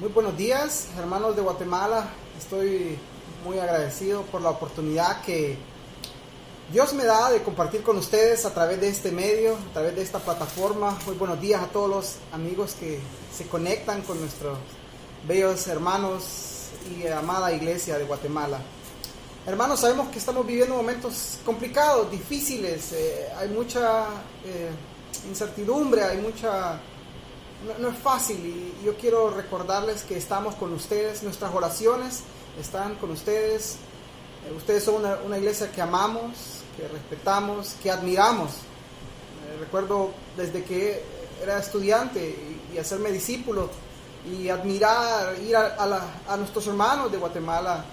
Muy buenos días, hermanos de Guatemala. Estoy muy agradecido por la oportunidad que Dios me da de compartir con ustedes a través de este medio, a través de esta plataforma. Muy buenos días a todos los amigos que se conectan con nuestros bellos hermanos y amada iglesia de Guatemala. Hermanos, sabemos que estamos viviendo momentos complicados, difíciles, eh, hay mucha eh, incertidumbre, hay mucha no, es fácil y yo quiero recordarles que estamos con ustedes, nuestras oraciones están con ustedes. Eh, ustedes son una, iglesia que amamos, que respetamos, que admiramos. Eh, recuerdo desde que era estudiante y, hacerme discípulo y admirar, ir a, nuestros hermanos de Guatemala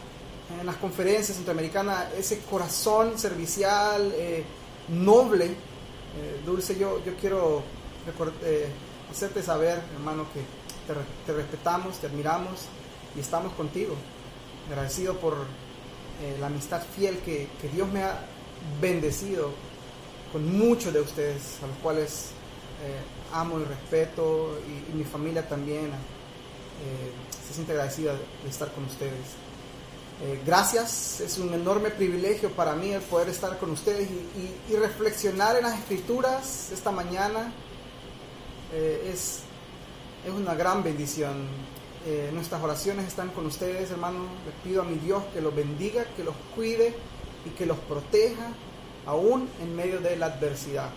en las conferencias centroamericanas, ese corazón servicial, eh, noble. Dulce, yo, yo quiero hacerte saber, hermano, que te, respetamos, te admiramos y estamos contigo. Agradecido por eh, la amistad fiel que, Dios me ha bendecido con muchos de ustedes, a los cuales eh, amo y respeto, y, mi familia también eh, se siente agradecida de estar con ustedes. gracias, es un enorme privilegio para mí el poder estar con ustedes y reflexionar en las escrituras esta mañana eh, es, es una gran bendición. Eh, nuestras oraciones están con ustedes, hermanos. Les pido a mi Dios que los bendiga, que los cuide y que los proteja aún en medio de la adversidad.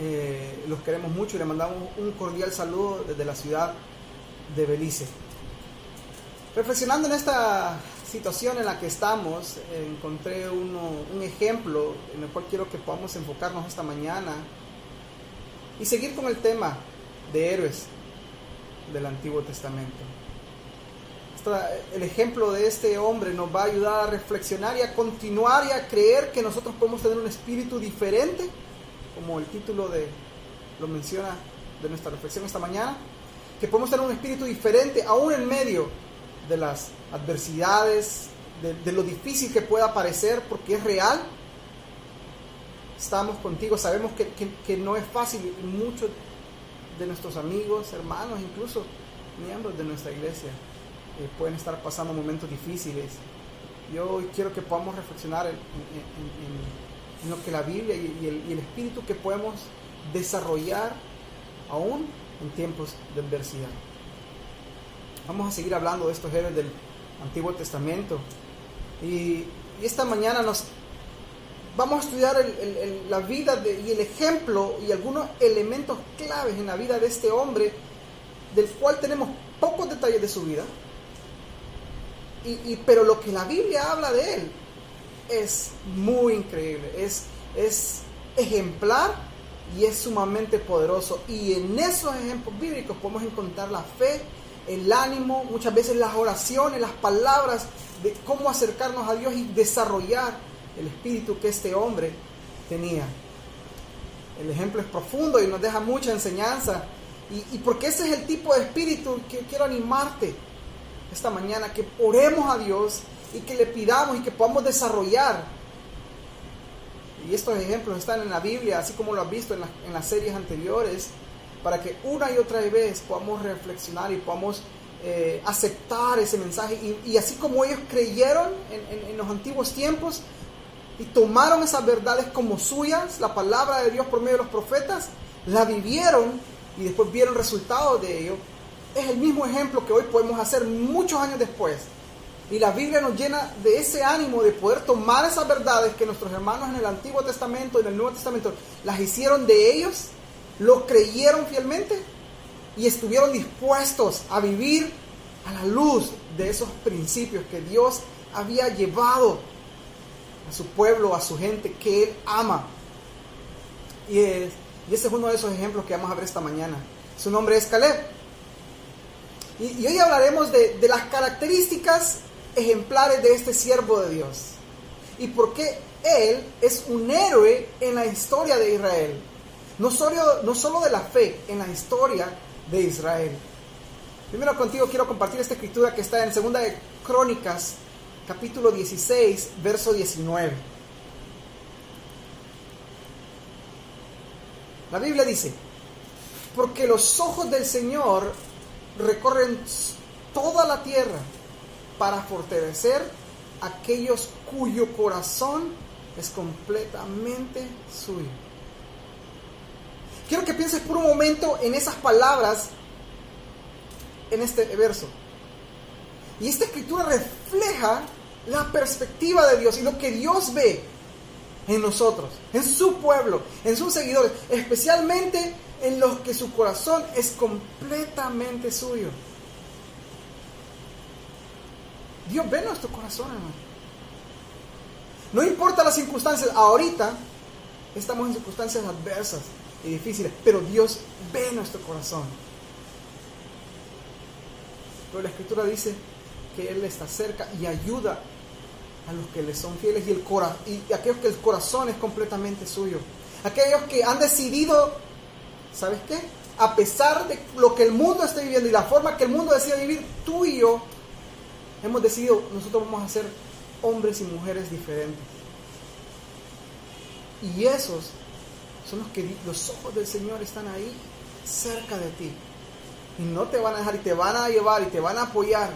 Eh, los queremos mucho y le mandamos un cordial saludo desde la ciudad de Belice. Reflexionando en esta situación en la que estamos, encontré un ejemplo en el cual quiero que podamos enfocarnos esta mañana y seguir con el tema de héroes del Antiguo Testamento. el ejemplo de este hombre nos va a ayudar a reflexionar y a continuar y a creer que nosotros podemos tener un espíritu diferente, como el título de, lo menciona de nuestra reflexión esta mañana, que podemos tener un espíritu diferente aún en medio de las adversidades, de, de lo difícil que pueda parecer, porque es real, estamos contigo. Sabemos que, no es fácil y muchos de nuestros amigos, hermanos, incluso miembros de nuestra iglesia eh, pueden estar pasando momentos difíciles. Yo quiero que podamos reflexionar en, lo que la Biblia y, el, Espíritu que podemos desarrollar aún en tiempos de adversidad. Vamos a seguir hablando de estos héroes del Antiguo Testamento. Y, y esta mañana nos vamos a estudiar la vida y el ejemplo y algunos elementos claves en la vida de este hombre, del cual tenemos pocos detalles de su vida, y, pero lo que la Biblia habla de él es muy increíble, es, es ejemplar y es sumamente poderoso. Y en esos ejemplos bíblicos podemos encontrar la fe, el ánimo, muchas veces las oraciones, las palabras de cómo acercarnos a Dios y desarrollar el espíritu que este hombre tenía. El ejemplo es profundo y nos deja mucha enseñanza. Y, porque ese es el tipo de espíritu que quiero animarte esta mañana, que oremos a Dios y que le pidamos y que podamos desarrollar. Y estos ejemplos están en la Biblia, así como lo has visto en, las series anteriores, para que una y otra vez podamos reflexionar y podamos eh, aceptar ese mensaje. Y, así como ellos creyeron en los antiguos tiempos, y tomaron esas verdades como suyas, la palabra de Dios por medio de los profetas, la vivieron y después vieron resultados de ello, es el mismo ejemplo que hoy podemos hacer muchos años después. Y la Biblia nos llena de ese ánimo de poder tomar esas verdades que nuestros hermanos en el Antiguo Testamento y en el Nuevo Testamento las hicieron de ellos, lo creyeron fielmente y estuvieron dispuestos a vivir a la luz de esos principios que Dios había llevado a su pueblo, a su gente que Él ama. Y, ese es uno de esos ejemplos que vamos a ver esta mañana. Su nombre es Caleb. Y, hoy hablaremos de, las características ejemplares de este siervo de Dios. Y por qué Él es un héroe en la historia de Israel. No solo, no solo de la fe, en la historia de Israel. Primero contigo quiero compartir esta escritura que está en Segunda de Crónicas capítulo 16, verso 19. La Biblia dice, porque los ojos del Señor recorren toda la tierra para fortalecer a aquellos cuyo corazón es completamente suyo. Quiero que pienses por un momento en esas palabras en este verso. Y esta escritura refleja la perspectiva de Dios y lo que Dios ve en nosotros, en su pueblo, en sus seguidores, especialmente en los que su corazón es completamente suyo. Dios ve nuestro corazón, hermano. No importa las circunstancias, ahorita estamos en circunstancias adversas y difíciles, pero Dios ve nuestro corazón. Pero la escritura dice que Él está cerca y ayuda a los que le son fieles y, el cora y aquellos que el corazón es completamente suyo. Aquellos que han decidido, ¿sabes qué? A pesar de lo que el mundo esté viviendo y la forma que el mundo decide vivir, tú y yo hemos decidido, nosotros vamos a ser hombres y mujeres diferentes. Y esos son los que los ojos del Señor están ahí cerca de ti. Y no te van a dejar y te van a llevar y te van a apoyar.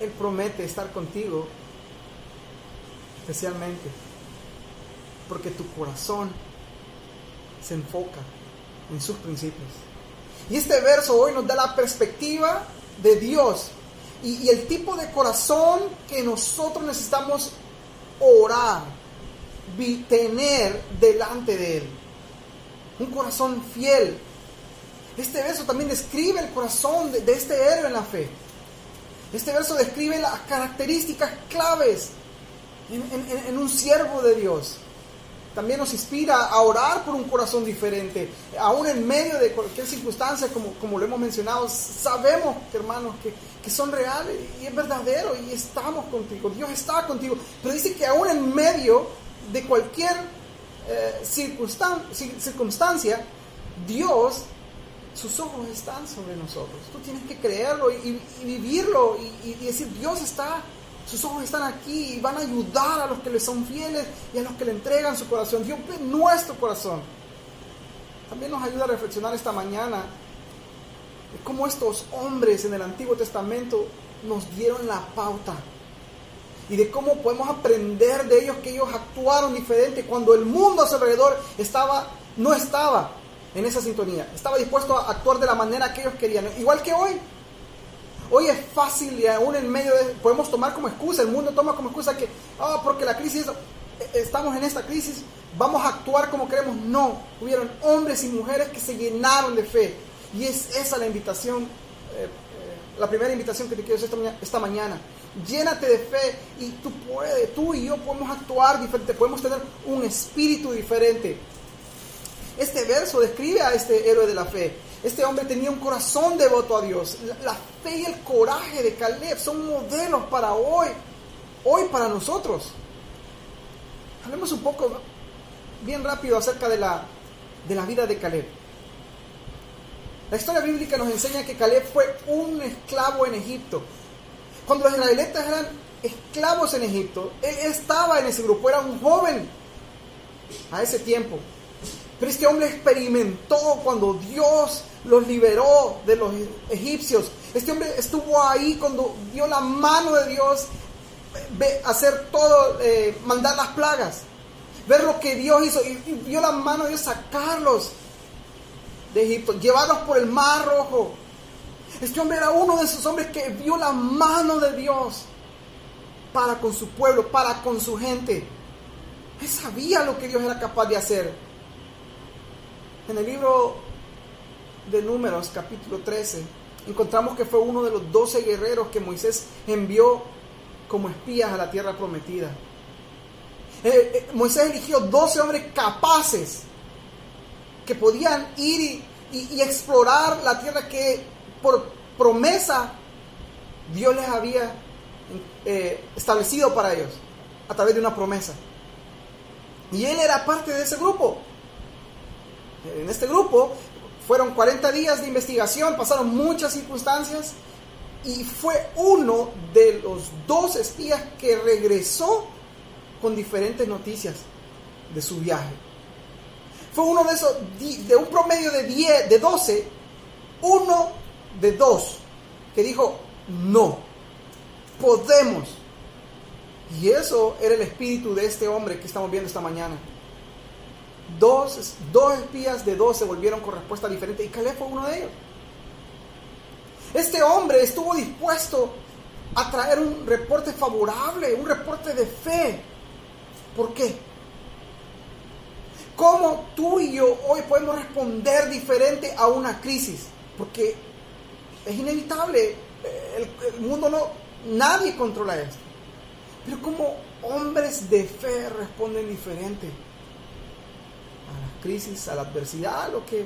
Él promete estar contigo especialmente porque tu corazón se enfoca en sus principios. Y este verso hoy nos da la perspectiva de Dios y, el tipo de corazón que nosotros necesitamos orar, tener delante de Él. Un corazón fiel. Este verso también describe el corazón de, este héroe en la fe. Este verso describe las características claves en un siervo de Dios también nos inspira a orar por un corazón diferente. Aún en medio de cualquier circunstancia, como, como lo hemos mencionado, sabemos, hermanos, que, que son reales y es verdadero y estamos contigo. Dios está contigo. Pero dice que aún en medio de cualquier eh, circunstancia, Dios, sus ojos están sobre nosotros. Tú tienes que creerlo y, vivirlo y, decir, Dios está sus ojos están aquí y van a ayudar a los que le son fieles y a los que le entregan su corazón. Dios ve nuestro corazón. También nos ayuda a reflexionar esta mañana de cómo estos hombres en el Antiguo Testamento nos dieron la pauta y de cómo podemos aprender de ellos que ellos actuaron diferente cuando el mundo a su alrededor estaba, no estaba en esa sintonía, estaba dispuesto a actuar de la manera que ellos querían, igual que hoy. Hoy es fácil y aún en medio de, podemos tomar como excusa, el mundo toma como excusa que, ah, porque la crisis, eh, estamos en esta crisis, vamos a actuar como queremos. No, hubieron hombres y mujeres que se llenaron de fe. Y es esa la invitación, eh, eh, la primera invitación que te quiero hacer esta, esta mañana. Llénate de fe y tú puedes, tú y yo podemos actuar diferente, podemos tener un espíritu diferente. Este verso describe a este héroe de la fe. Este hombre tenía un corazón devoto a Dios. La, fe y el coraje de Caleb son modelos para hoy, hoy para nosotros. Hablemos un poco, bien rápido, acerca de la, de la vida de Caleb. La historia bíblica nos enseña que Caleb fue un esclavo en Egipto. Cuando los israelitas eran esclavos en Egipto, él estaba en ese grupo, era un joven a ese tiempo. Pero este hombre experimentó cuando Dios los liberó de los egipcios. Este hombre estuvo ahí cuando vio la mano de Dios hacer todo, eh, mandar las plagas. Ver lo que Dios hizo y, vio la mano de Dios sacarlos de Egipto, llevarlos por el mar rojo. Este hombre era uno de esos hombres que vio la mano de Dios para con su pueblo, para con su gente. Él sabía lo que Dios era capaz de hacer. En el libro de Números, capítulo 13, encontramos que fue uno de los doce guerreros que Moisés envió como espías a la tierra prometida. Eh, eh, Moisés eligió doce hombres capaces que podían ir y, explorar la tierra que por promesa Dios les había eh, establecido para ellos a través de una promesa. Y él era parte de ese grupo en este grupo. Fueron 40 días de investigación, pasaron muchas circunstancias y fue uno de los dos espías que regresó con diferentes noticias de su viaje. fue uno de esos, de un promedio de 10, de 12, uno de dos que dijo, no, podemos. Y eso era el espíritu de este hombre que estamos viendo esta mañana. Dos, dos espías de dos se volvieron con respuesta diferente y Caleb fue uno de ellos. Este hombre estuvo dispuesto a traer un reporte favorable, un reporte de fe. ¿Por qué? ¿Cómo tú y yo hoy podemos responder diferente a una crisis? Porque es inevitable, el, mundo no, nadie controla esto. Pero como hombres de fe responden diferente a las crisis, a la adversidad, a lo que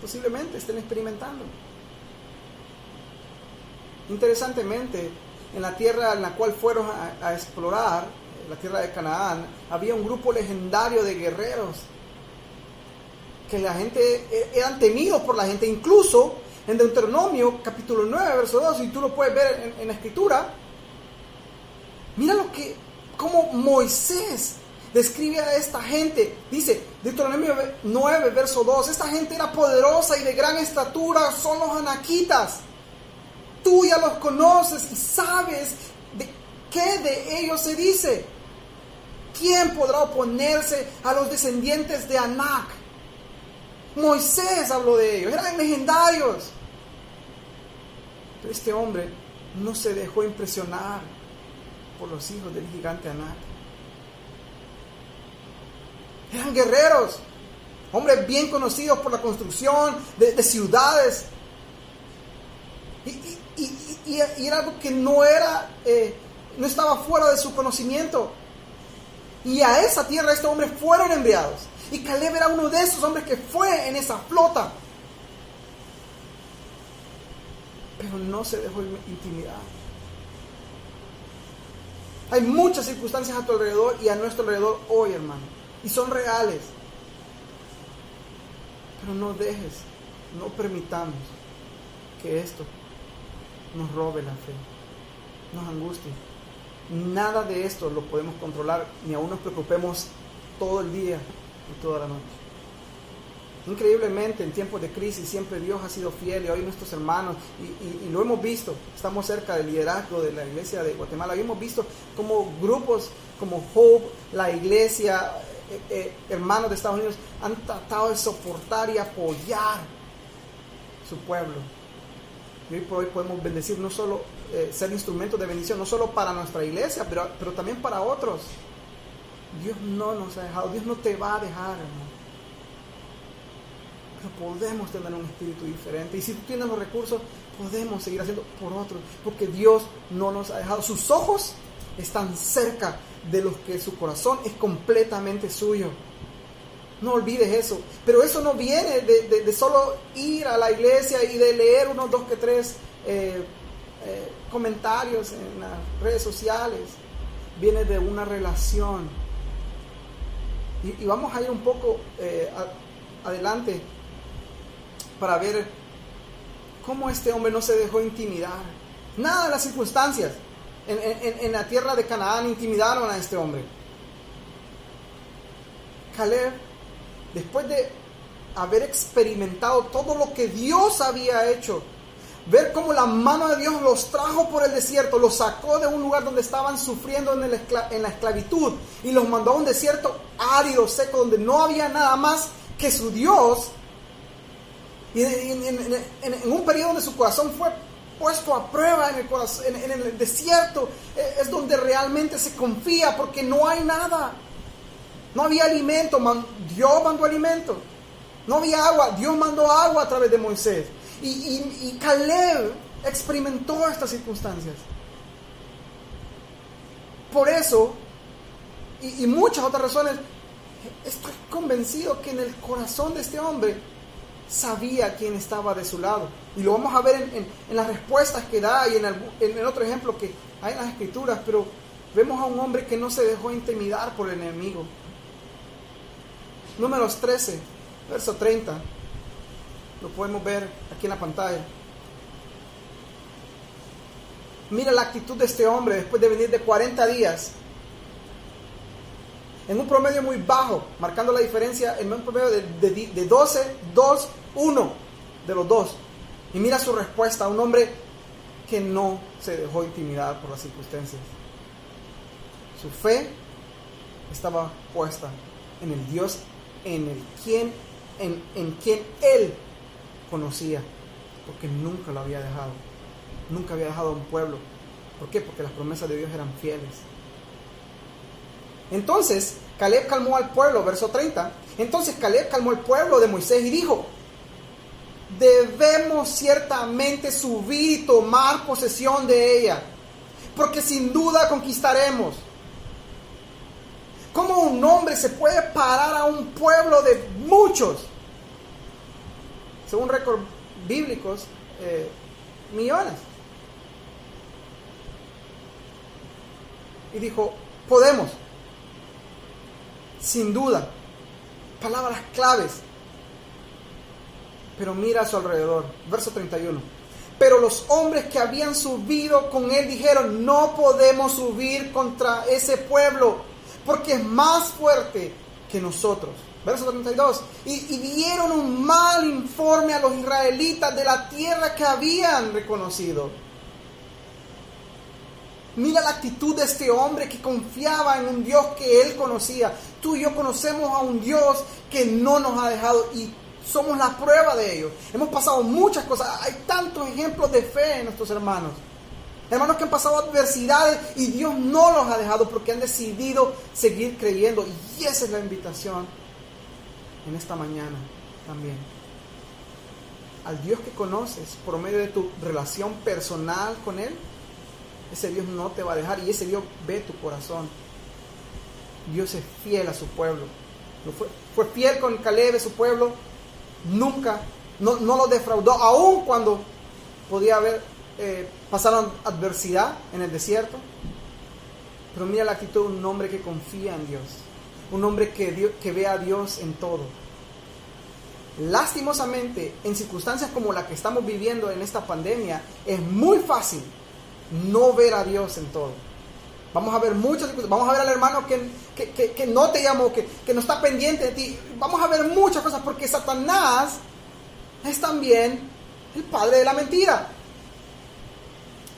posiblemente estén experimentando. Interesantemente, en la tierra en la cual fueron a, explorar, la tierra de Canaán, había un grupo legendario de guerreros que la gente e, eran temidos por la gente, incluso en Deuteronomio capítulo 9, verso 2, y tú lo puedes ver en, la escritura, mira lo que, como Moisés describe a esta gente. Dice, Deuteronomio 9, verso 2, esta gente era poderosa y de gran estatura, son los anaquitas. Tú ya los conoces y sabes de qué de ellos se dice. ¿Quién podrá oponerse a los descendientes de Anac? Moisés habló de ellos, eran legendarios. Pero este hombre no se dejó impresionar por los hijos del gigante Anac. Eran guerreros, hombres bien conocidos por la construcción de, ciudades. Y, era algo que no era, eh, no estaba fuera de su conocimiento. Y a esa tierra estos hombres fueron enviados. Y Caleb era uno de esos hombres que fue en esa flota. Pero no se dejó intimidar. Hay muchas circunstancias a tu alrededor y a nuestro alrededor hoy, hermano. Y son reales. Pero no dejes, no permitamos que esto nos robe la fe, nos angustie. Nada de esto lo podemos controlar, ni aún nos preocupemos todo el día y toda la noche. Increíblemente en tiempos de crisis siempre Dios ha sido fiel y hoy nuestros hermanos, y, lo hemos visto, estamos cerca del liderazgo de la iglesia de Guatemala, y hemos visto como grupos como Hope, la iglesia, eh, eh, hermanos de Estados Unidos, han tratado de soportar y apoyar su pueblo y hoy por hoy podemos bendecir no solo eh, ser instrumentos de bendición, no solo para nuestra iglesia, pero, pero también para otros. Dios no nos ha dejado, Dios no te va a dejar, hermano. Pero podemos tener un espíritu diferente. Y si tú tienes los recursos, podemos seguir haciendo por otros. Porque Dios no nos ha dejado. Sus ojos están cerca de los que su corazón es completamente suyo. No olvides eso. Pero eso no viene de, solo ir a la iglesia y de leer unos dos que tres eh, eh, comentarios en las redes sociales. Viene de una relación. Y, vamos a ir un poco eh, adelante para ver cómo este hombre no se dejó intimidar. Nada de las circunstancias en, en la tierra de Canaán intimidaron a este hombre. Caleb después de haber experimentado todo lo que Dios había hecho, ver cómo la mano de Dios los trajo por el desierto, los sacó de un lugar donde estaban sufriendo en, la esclavitud y los mandó a un desierto árido, seco, donde no había nada más que su Dios. Y en, un periodo donde su corazón fue puesto a prueba en el, corazón, en el desierto, eh, es donde realmente se confía porque no hay nada. No había alimento, Dios mandó alimento. No había agua, Dios mandó agua a través de Moisés. Y, Caleb experimentó estas circunstancias. Por eso, y, muchas otras razones, estoy convencido que en el corazón de este hombre sabía quién estaba de su lado. Y lo vamos a ver en, las respuestas que da y en, en el otro ejemplo que hay en las escrituras, pero vemos a un hombre que no se dejó intimidar por el enemigo. Números 13, verso 30. Lo podemos ver aquí en la pantalla. Mira la actitud de este hombre después de venir de 40 días. En un promedio muy bajo, marcando la diferencia en un promedio de, de, de 12, 2, 1 de los dos. Y mira su respuesta, un hombre que no se dejó intimidar por las circunstancias. Su fe estaba puesta en el Dios en el quien, en, en quien él conocía, porque nunca lo había dejado. Nunca había dejado a un pueblo. ¿Por qué? Porque las promesas de Dios eran fieles. Entonces, Caleb calmó al pueblo, verso 30. Entonces Caleb calmó al pueblo de Moisés y dijo, debemos ciertamente subir y tomar posesión de ella, porque sin duda conquistaremos. ¿Cómo un hombre se puede parar a un pueblo de muchos? Según récords bíblicos, eh, millones. Y dijo, podemos, sin duda, palabras claves. Pero mira a su alrededor, verso 31. Pero los hombres que habían subido con él dijeron, no podemos subir contra ese pueblo, porque es más fuerte que nosotros. Verso 32. Y, y, dieron un mal informe a los israelitas de la tierra que habían reconocido. Mira la actitud de este hombre que confiaba en un Dios que él conocía. Tú y yo conocemos a un Dios que no nos ha dejado y somos la prueba de ello. Hemos pasado muchas cosas. Hay tantos ejemplos de fe en nuestros hermanos. Hermanos que han pasado adversidades y Dios no los ha dejado porque han decidido seguir creyendo. Y esa es la invitación en esta mañana también. Al Dios que conoces por medio de tu relación personal con Él, ese Dios no te va a dejar y ese Dios ve tu corazón. Dios es fiel a su pueblo. Fue, fiel con Caleb, su pueblo. Nunca, no, no lo defraudó, aun cuando podía haber eh, pasado adversidad en el desierto. Pero mira la actitud de un hombre que confía en Dios. Un hombre que, que ve a Dios en todo. Lastimosamente, en circunstancias como la que estamos viviendo en esta pandemia, es muy fácil no ver a Dios en todo. Vamos a ver muchas cosas. Vamos a ver al hermano que, que, no te llamó, que, no está pendiente de ti. Vamos a ver muchas cosas porque Satanás es también el padre de la mentira.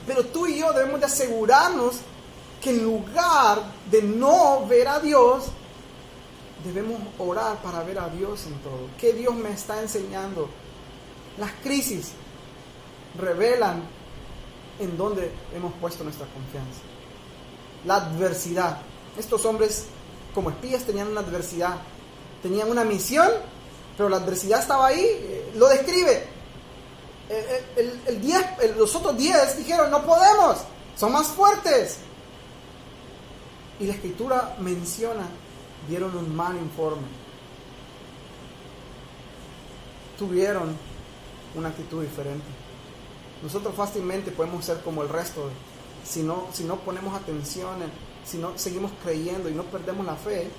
Pero tú y yo debemos de asegurarnos que en lugar de no ver a Dios, debemos orar para ver a Dios en todo. ¿Qué Dios me está enseñando? Las crisis revelan en dónde hemos puesto nuestra confianza. La adversidad. Estos hombres como espías tenían una adversidad, tenían una misión, pero la adversidad estaba ahí, eh, lo describe. Los otros diez dijeron, no podemos, son más fuertes. Y la escritura menciona, dieron un mal informe. Tuvieron una actitud diferente. Nosotros fácilmente podemos ser como el resto, si no, si no ponemos atención, si no seguimos creyendo y no perdemos la fe,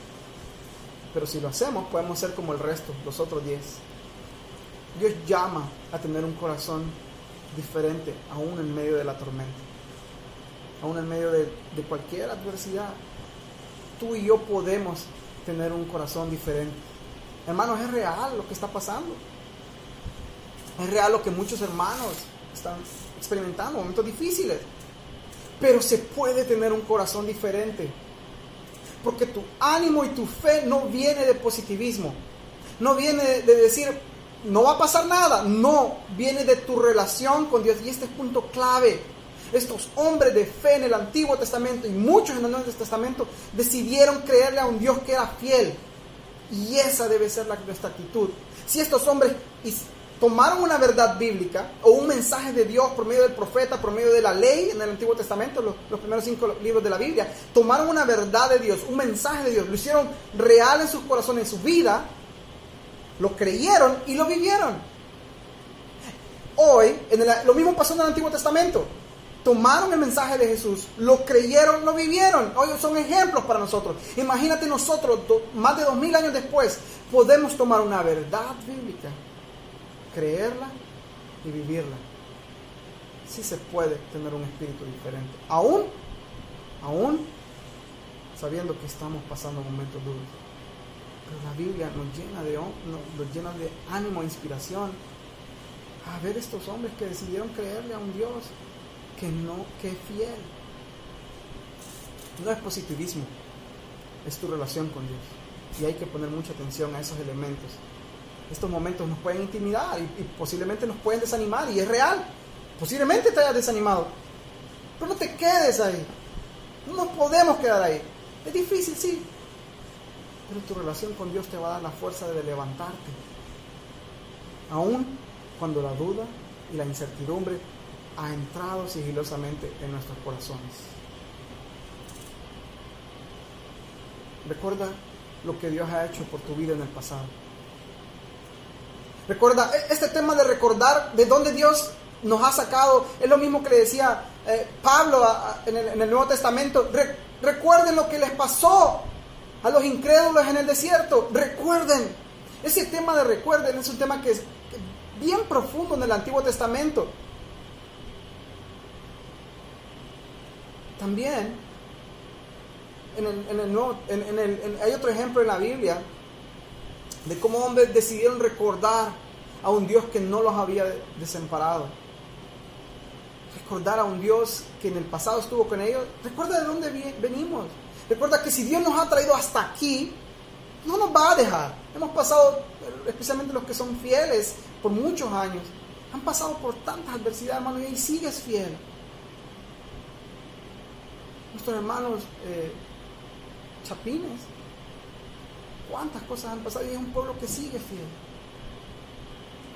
pero si lo hacemos podemos ser como el resto, los otros diez. Dios llama a tener un corazón diferente aún en medio de la tormenta, aún en medio de, de cualquier adversidad. Tú y yo podemos tener un corazón diferente. Hermanos, es real lo que está pasando. Es real lo que muchos hermanos están experimentando momentos difíciles. Pero se puede tener un corazón diferente. Porque tu ánimo y tu fe no viene de positivismo. No viene de decir, no va a pasar nada. No, viene de tu relación con Dios. Y este es punto clave. Estos hombres de fe en el Antiguo Testamento y muchos en el Nuevo Testamento decidieron creerle a un Dios que era fiel. Y esa debe ser la, nuestra actitud. Si estos hombres tomaron una verdad bíblica o un mensaje de Dios por medio del profeta, por medio de la ley en el Antiguo Testamento, los, primeros cinco libros de la Biblia, tomaron una verdad de Dios, un mensaje de Dios, lo hicieron real en sus corazones, en su vida, lo creyeron y lo vivieron. Hoy, en lo mismo pasó en el Antiguo Testamento. Tomaron el mensaje de Jesús, lo creyeron, lo vivieron. Hoy son ejemplos para nosotros. Imagínate nosotros, más de dos mil años después, podemos tomar una verdad bíblica creerla y vivirla. Sí se puede tener un espíritu diferente. Aún, aún sabiendo que estamos pasando momentos duros. Pero la Biblia nos llena de, nos llena de ánimo e inspiración a ver estos hombres que decidieron creerle a un Dios que no, que es fiel. No es positivismo, es tu relación con Dios. Y hay que poner mucha atención a esos elementos. Estos momentos nos pueden intimidar y, posiblemente nos pueden desanimar, y es real. Posiblemente te hayas desanimado. Pero no te quedes ahí. No nos podemos quedar ahí. Es difícil, sí. Pero tu relación con Dios te va a dar la fuerza de levantarte. Aún cuando la duda y la incertidumbre ha entrado sigilosamente en nuestros corazones. Recuerda lo que Dios ha hecho por tu vida en el pasado. Recuerda, e-, este tema de recordar de dónde Dios nos ha sacado, es lo mismo que le decía eh, Pablo en, el, Nuevo Testamento. recuerden lo que les pasó a los incrédulos en el desierto. Recuerden. Ese tema de recuerden es un tema que es bien profundo en el Antiguo Testamento. También en el, hay otro ejemplo en la Biblia de cómo hombres decidieron recordar a un Dios que no los había desamparado. Recordar a un Dios que en el pasado estuvo con ellos. Recuerda de dónde venimos. Recuerda que si Dios nos ha traído hasta aquí, no nos va a dejar. Hemos pasado, especialmente los que son fieles, por muchos años. Han pasado por tantas adversidades, hermano, y ahí sigues fiel. Nuestros hermanos eh, chapines, cuántas cosas han pasado y es un pueblo que sigue fiel.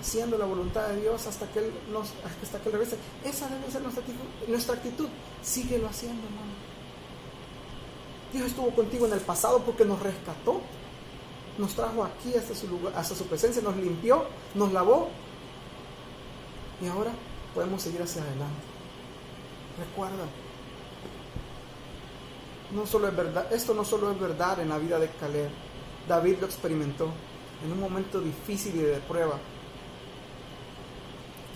Haciendo la voluntad de Dios hasta que Él, nos, hasta que él regrese. Esa debe ser nuestra actitud. Nuestra actitud. Síguelo haciendo, hermano. Dios estuvo contigo en el pasado porque nos rescató. Nos trajo aquí hasta su, lugar, hasta su presencia, nos limpió, nos lavó. Y ahora podemos seguir hacia adelante. Recuerda, no solo es verdad, esto no solo es verdad en la vida de Caleb. David lo experimentó en un momento difícil y de prueba.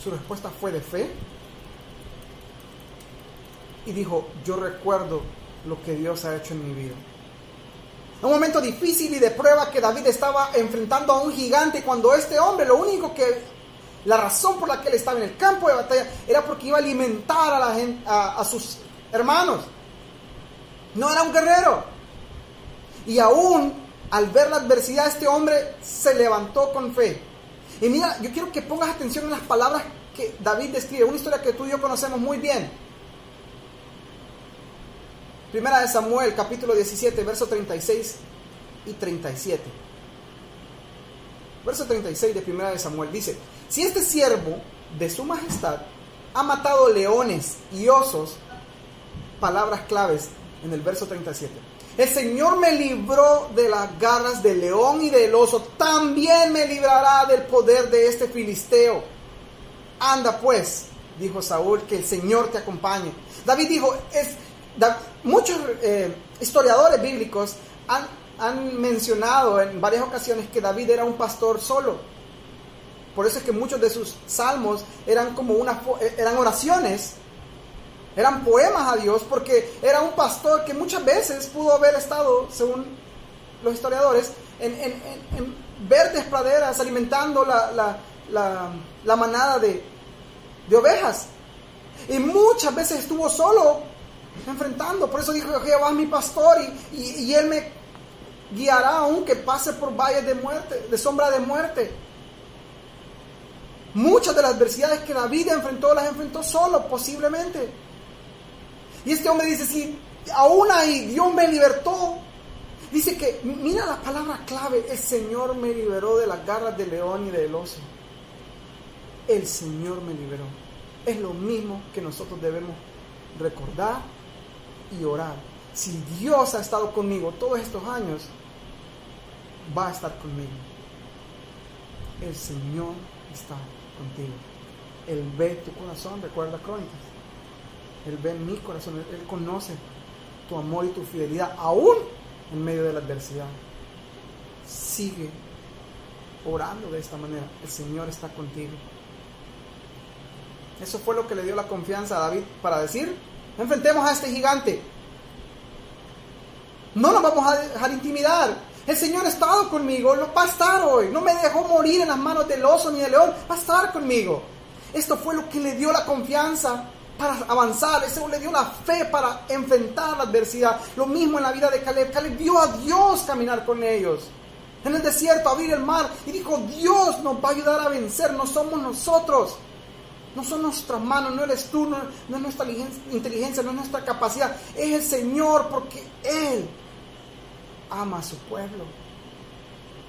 Su respuesta fue de fe y dijo, yo recuerdo lo que Dios ha hecho en mi vida. Un momento difícil y de prueba que David estaba enfrentando a un gigante cuando este hombre, lo único que, la razón por la que él estaba en el campo de batalla era porque iba a alimentar a, la gente, a, sus hermanos. No era un guerrero. Y aún al ver la adversidad, este hombre se levantó con fe. Y mira, yo quiero que pongas atención en las palabras que David describe, una historia que tú y yo conocemos muy bien. Primera de Samuel, capítulo 17, verso 36 y 37. Verso 36 de Primera de Samuel dice, si este siervo de su majestad ha matado leones y osos, palabras claves en el verso 37. El Señor me libró de las garras del león y del oso, también me librará del poder de este filisteo. Anda pues, dijo Saúl, que el Señor te acompañe. David dijo, es, muchos eh, historiadores bíblicos han, han, mencionado en varias ocasiones que David era un pastor solo. Por eso es que muchos de sus salmos eran como una, eh, eran oraciones, eran poemas a Dios, porque era un pastor que muchas veces pudo haber estado, según los historiadores, en, en, en, verdes praderas alimentando la, la, la, manada de, de ovejas. Y muchas veces estuvo solo enfrentando. Por eso dijo Jehová es mi pastor y, y, Él me guiará aunque pase por valles de muerte, de sombra de muerte. Muchas de las adversidades que David enfrentó las enfrentó solo, posiblemente. Y este hombre dice, si aún ahí Dios me libertó, dice que, mira la palabra clave, el Señor me liberó de las garras del león y del oso. El Señor me liberó. Es lo mismo que nosotros debemos recordar y orar. Si Dios ha estado conmigo todos estos años, va a estar conmigo. El Señor está contigo. Él ve tu corazón, recuerda Crónicas. Él ve mi corazón, Él conoce tu amor y tu fidelidad, aún en medio de la adversidad. Sigue orando de esta manera. El Señor está contigo. Eso fue lo que le dio la confianza a David para decir, enfrentemos a este gigante. No nos vamos a dejar intimidar. El Señor ha estado conmigo, lo va a estar hoy. No me dejó morir en las manos del oso ni del león, va a estar conmigo. Esto fue lo que le dio la confianza para avanzar, eso le dio la fe para enfrentar la adversidad. Lo mismo en la vida de Caleb. Caleb vio a Dios caminar con ellos. En el desierto, abrir el mar y dijo, Dios nos va a ayudar a vencer, no somos nosotros. No son nuestras manos, no eres tú, no, no es nuestra inteligencia, no es nuestra capacidad. Es el Señor porque Él ama a su pueblo.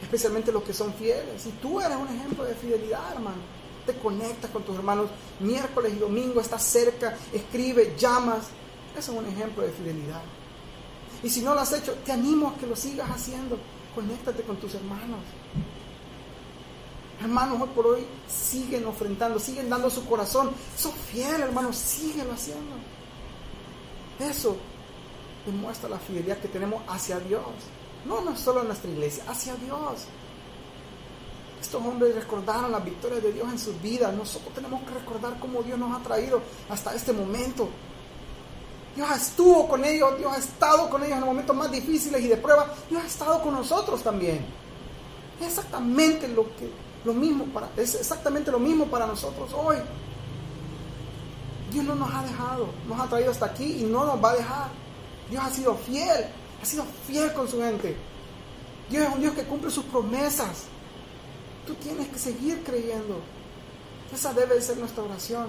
Especialmente los que son fieles. Y tú eres un ejemplo de fidelidad, hermano. Te conectas con tus hermanos miércoles y domingo, estás cerca, escribe, llamas. Eso es un ejemplo de fidelidad. Y si no lo has hecho, te animo a que lo sigas haciendo. Conéctate con tus hermanos. Hermanos, hoy por hoy siguen ofrendando, siguen dando su corazón. Son fieles, hermanos, síguelo haciendo. Eso demuestra la fidelidad que tenemos hacia Dios. No, no solo en nuestra iglesia, hacia Dios. Estos hombres recordaron las victorias de Dios en sus vidas. Nosotros tenemos que recordar cómo Dios nos ha traído hasta este momento. Dios estuvo con ellos, Dios ha estado con ellos en los momentos más difíciles y de prueba. Dios ha estado con nosotros también. Es exactamente lo que lo mismo para es exactamente lo mismo para nosotros hoy. Dios no nos ha dejado, nos ha traído hasta aquí y no nos va a dejar. Dios ha sido fiel, ha sido fiel con su gente. Dios es un Dios que cumple sus promesas. Tú tienes que seguir creyendo. Esa debe ser nuestra oración.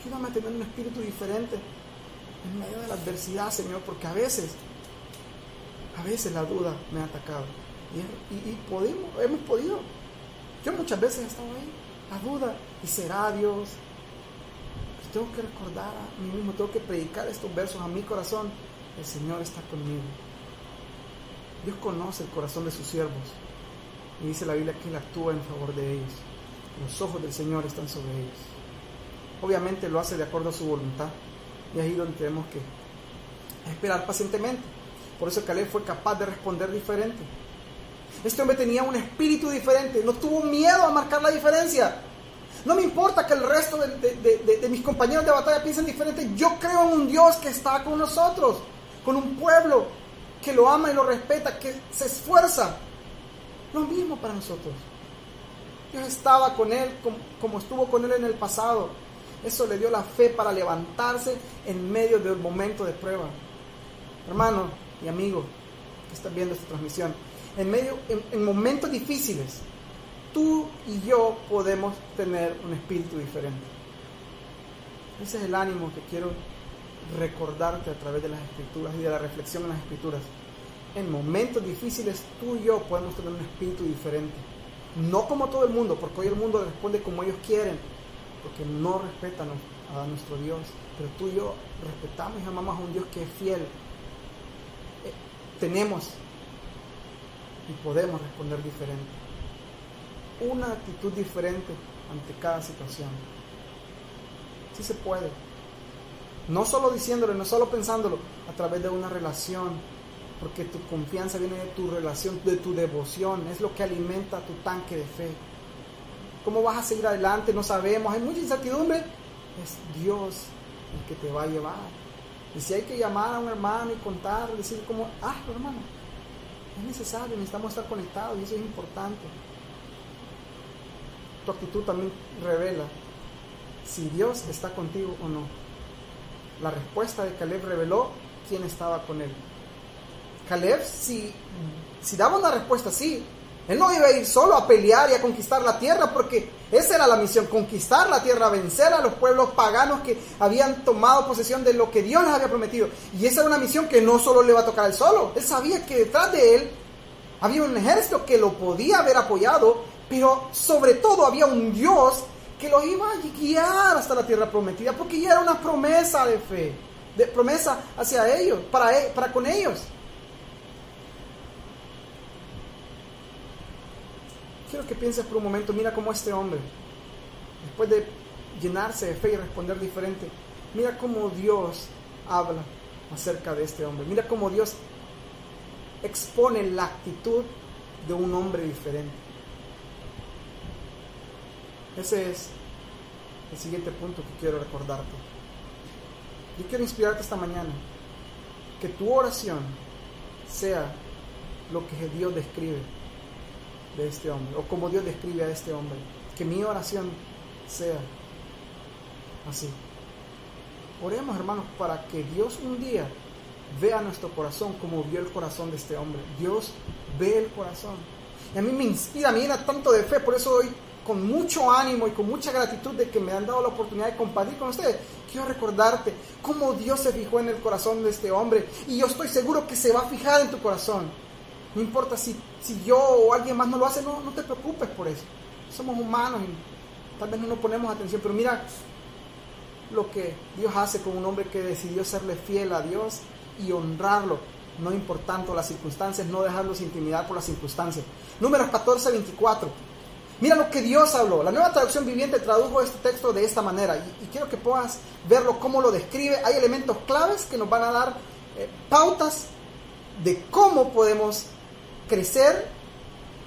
Ayúdame a tener un espíritu diferente en medio de la adversidad, Señor, porque a veces, a veces la duda me ha atacado. Y, podemos, hemos podido. Yo muchas veces he estado ahí, la duda, y será Dios. tengo que recordar a mí mismo, tengo que predicar estos versos a mi corazón el Señor está conmigo. Dios conoce el corazón de sus siervos. Y dice la Biblia que Él actúa en favor de ellos. Los ojos del Señor están sobre ellos. Obviamente lo hace de acuerdo a su voluntad. Y ahí donde tenemos que esperar pacientemente. Por eso Caleb fue capaz de responder diferente. Este hombre tenía un espíritu diferente. No tuvo miedo a marcar la diferencia. No me importa que el resto de mis compañeros de batalla piensen diferente. Yo creo en un Dios que está con nosotros con un pueblo que lo ama y lo respeta, que se esfuerza. Lo mismo para nosotros. Dios estaba con él como, estuvo con él en el pasado. Eso le dio la fe para levantarse en medio del momento de prueba. Hermano y amigo que están viendo esta transmisión, en medio, en momentos difíciles, tú y yo podemos tener un espíritu diferente. Ese es el ánimo que quiero recordarte a través de las escrituras y de la reflexión en las escrituras. En momentos difíciles tú y yo podemos tener un espíritu diferente. No como todo el mundo, porque hoy el mundo responde como ellos quieren, porque no respetan a nuestro Dios. Pero tú y yo respetamos y amamos a un Dios que es fiel. Eh, tenemos y podemos responder diferente. Una actitud diferente ante cada situación. Sí se puede. No solo diciéndolo, no solo pensándolo, a través de una relación. Porque tu confianza viene de tu relación, de tu devoción. Es lo que alimenta tu tanque de fe. ¿Cómo vas a seguir adelante? No sabemos. Hay mucha incertidumbre. Es Dios el que te va a llevar. Y si hay que llamar a un hermano y contar, decir como, ah, hermano, es necesario, necesitamos estar conectados y eso es importante. Tu actitud también revela si Dios está contigo o no la respuesta de Caleb reveló quién estaba con él. Caleb, si, daba una respuesta así, él no iba a ir solo a pelear y a conquistar la tierra, porque esa era la misión, conquistar la tierra, vencer a los pueblos paganos que habían tomado posesión de lo que Dios les había prometido. Y esa era una misión que no solo le iba a tocar a él solo, él sabía que detrás de él había un ejército que lo podía haber apoyado, pero sobre todo había un Dios que los iba a guiar hasta la tierra prometida, porque ya era una promesa de fe, de promesa hacia ellos, para, e, para con ellos. Quiero que pienses por un momento, mira cómo este hombre, después de llenarse de fe y responder diferente, mira cómo Dios habla acerca de este hombre, mira cómo Dios expone la actitud de un hombre diferente. Ese es el siguiente punto que quiero recordarte. Yo quiero inspirarte esta mañana que tu oración sea lo que Dios describe de este hombre, o como Dios describe a este hombre. Que mi oración sea así. Oremos, hermanos, para que Dios un día vea nuestro corazón como vio el corazón de este hombre. Dios ve el corazón. Y a mí me inspira, me llena tanto de fe, por eso hoy con mucho ánimo y con mucha gratitud de que me han dado la oportunidad de compartir con ustedes. Quiero recordarte cómo Dios se fijó en el corazón de este hombre y yo estoy seguro que se va a fijar en tu corazón. No importa si, si yo o alguien más no lo hace, no, no te preocupes por eso. Somos humanos y tal vez no nos ponemos atención, pero mira lo que Dios hace con un hombre que decidió serle fiel a Dios y honrarlo, no importando las circunstancias, no dejarlos intimidar por las circunstancias. Números 14, 24. Mira lo que Dios habló. La nueva traducción viviente tradujo este texto de esta manera y, quiero que puedas verlo cómo lo describe. Hay elementos claves que nos van a dar eh, pautas de cómo podemos crecer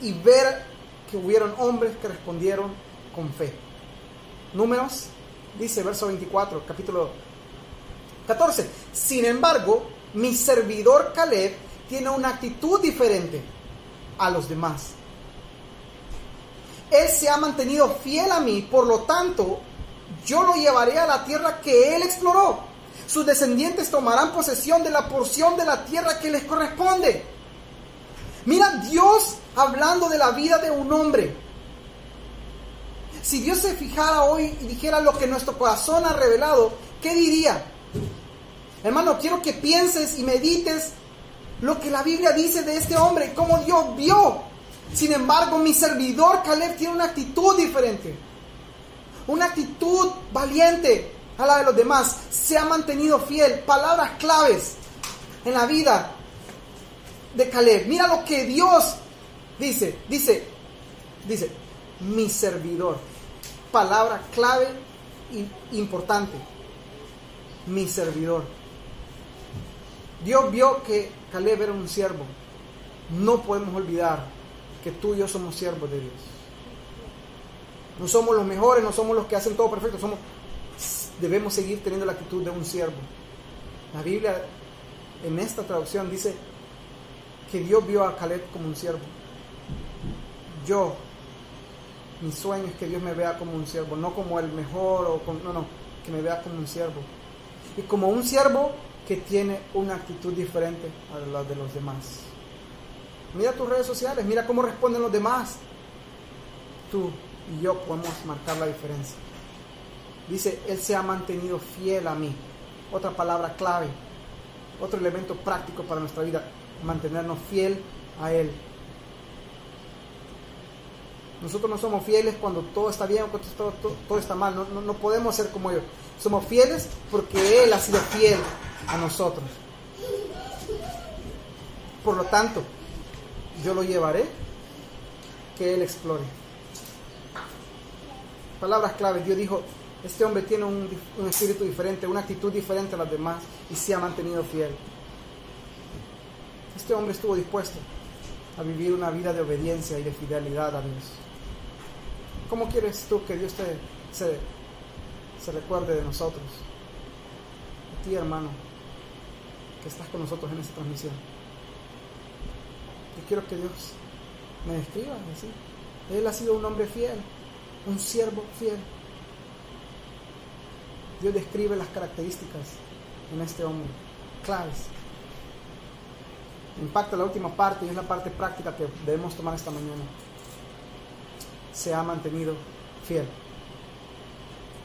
y ver que hubieron hombres que respondieron con fe. Números, dice verso 24, capítulo 14. Sin embargo, mi servidor Caleb tiene una actitud diferente a los demás. Él se ha mantenido fiel a mí, por lo tanto, yo lo llevaré a la tierra que él exploró. Sus descendientes tomarán posesión de la porción de la tierra que les corresponde. Mira Dios hablando de la vida de un hombre. Si Dios se fijara hoy y dijera lo que nuestro corazón ha revelado, ¿qué diría? Hermano, quiero que pienses y medites lo que la Biblia dice de este hombre, cómo Dios vio. Sin embargo, mi servidor Caleb tiene una actitud diferente. Una actitud valiente a la de los demás. Se ha mantenido fiel. Palabras claves en la vida de Caleb. Mira lo que Dios dice. Dice, dice, mi servidor. Palabra clave importante. Mi servidor. Dios vio que Caleb era un siervo. No podemos olvidar que tú y yo somos siervos de Dios. No somos los mejores, no somos los que hacen todo perfecto, somos debemos seguir teniendo la actitud de un siervo. La Biblia en esta traducción dice que Dios vio a Caleb como un siervo. Yo, mi sueño es que Dios me vea como un siervo, no como el mejor o no, no, que me vea como un siervo. Y como un siervo que tiene una actitud diferente a la de los demás. Mira tus redes sociales, mira cómo responden los demás. Tú y yo podemos marcar la diferencia. Dice, Él se ha mantenido fiel a mí. Otra palabra clave, otro elemento práctico para nuestra vida, mantenernos fiel a Él. Nosotros no somos fieles cuando todo está bien o cuando todo, está mal. No, no podemos ser como ellos. Somos fieles porque Él ha sido fiel a nosotros. Por lo tanto, yo lo llevaré, que Él explore. Palabras claves, Dios dijo, este hombre tiene un, un, espíritu diferente, una actitud diferente a las demás y se ha mantenido fiel. Este hombre estuvo dispuesto a vivir una vida de obediencia y de fidelidad a Dios. ¿Cómo quieres tú que Dios te, se, se recuerde de nosotros? A ti, hermano, que estás con nosotros en esta transmisión. Yo quiero que Dios me describa así. Él ha sido un hombre fiel, un siervo fiel. Dios describe las características en este hombre, claves. Impacta la última parte y es la parte práctica que debemos tomar esta mañana. Se ha mantenido fiel.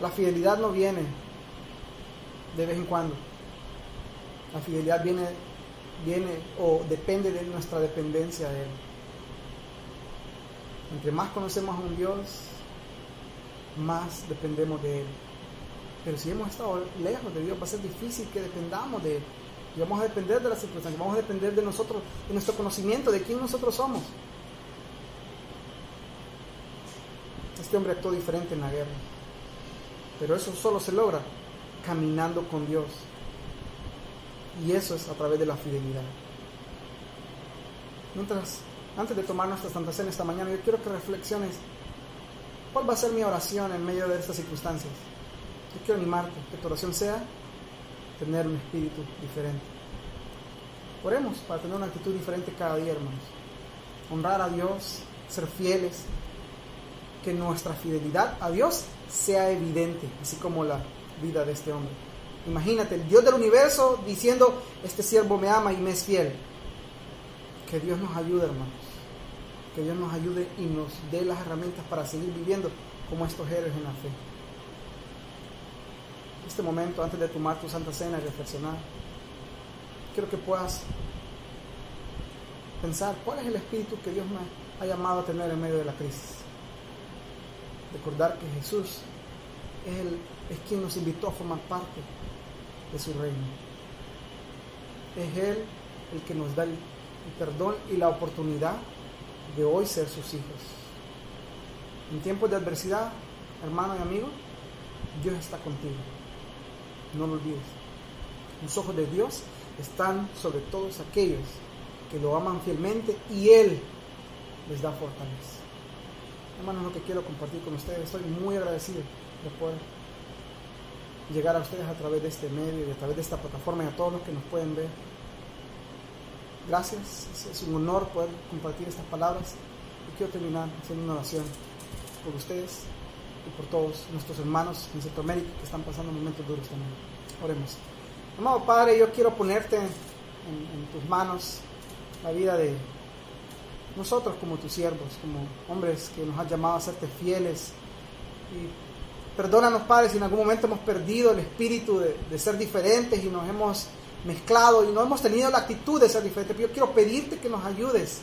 La fidelidad no viene de vez en cuando. La fidelidad viene, viene o depende de nuestra dependencia de Él. Entre más conocemos a un Dios, más dependemos de Él. Pero si hemos estado lejos de Dios, va a ser difícil que dependamos de Él. Y vamos a depender de las circunstancias, vamos a depender de nosotros, de nuestro conocimiento, de quién nosotros somos. Este hombre actuó diferente en la guerra. Pero eso solo se logra caminando con Dios, y eso es a través de la fidelidad. Mientras, antes de tomar nuestra Santa Cena esta mañana, yo quiero que reflexiones cuál va a ser mi oración en medio de estas circunstancias. Yo quiero animarte, que tu oración sea tener un espíritu diferente. Oremos para tener una actitud diferente cada día, hermanos. Honrar a Dios, ser fieles, que nuestra fidelidad a Dios sea evidente, así como la vida de este hombre. Imagínate, el Dios del universo diciendo, este siervo me ama y me es fiel. Que Dios nos ayude, hermanos. Que Dios nos ayude y nos dé las herramientas para seguir viviendo como estos héroes en la fe. Este momento, antes de tomar tu santa cena y reflexionar, quiero que puedas pensar cuál es el espíritu que Dios me ha llamado a tener en medio de la crisis. Recordar que Jesús es, el, es quien nos invitó a formar parte de su reino. Es Él el que nos da el, el perdón y la oportunidad de hoy ser sus hijos. En tiempos de adversidad, hermano y amigo, Dios está contigo. No lo olvides. Los ojos de Dios están sobre todos aquellos que lo aman fielmente y Él les da fortaleza. Hermanos, lo que quiero compartir con ustedes, estoy muy agradecido de poder llegar a ustedes a través de este medio y a través de esta plataforma y a todos los que nos pueden ver. Gracias, es un honor poder compartir estas palabras y quiero terminar haciendo una oración por ustedes y por todos nuestros hermanos en Centroamérica que están pasando momentos duros también. Oremos. Amado Padre, yo quiero ponerte en, en tus manos la vida de nosotros como tus siervos, como hombres que nos has llamado a serte fieles. Y perdónanos, Padre, si en algún momento hemos perdido el espíritu de, de, ser diferentes y nos hemos mezclado y no hemos tenido la actitud de ser diferentes. Pero yo quiero pedirte que nos ayudes,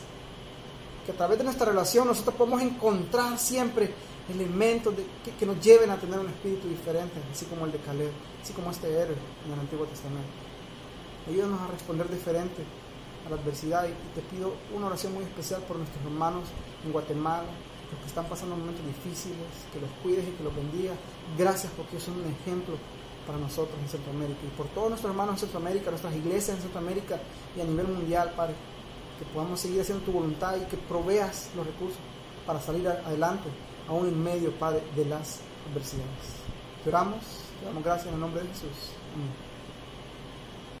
que a través de nuestra relación nosotros podamos encontrar siempre elementos de, que, nos lleven a tener un espíritu diferente, así como el de Caleb, así como este héroe en el Antiguo Testamento. Ayúdanos a responder diferente a la adversidad y te pido una oración muy especial por nuestros hermanos en Guatemala, los que están pasando momentos difíciles, que los cuides y que los bendiga. Gracias porque son un ejemplo para nosotros en Centroamérica y por todos nuestros hermanos en Centroamérica, nuestras iglesias en Centroamérica y a nivel mundial, Padre, que podamos seguir haciendo tu voluntad y que proveas los recursos para salir adelante, aún en medio, Padre, de las adversidades. Te oramos, te damos gracias en el nombre de Jesús. Amén.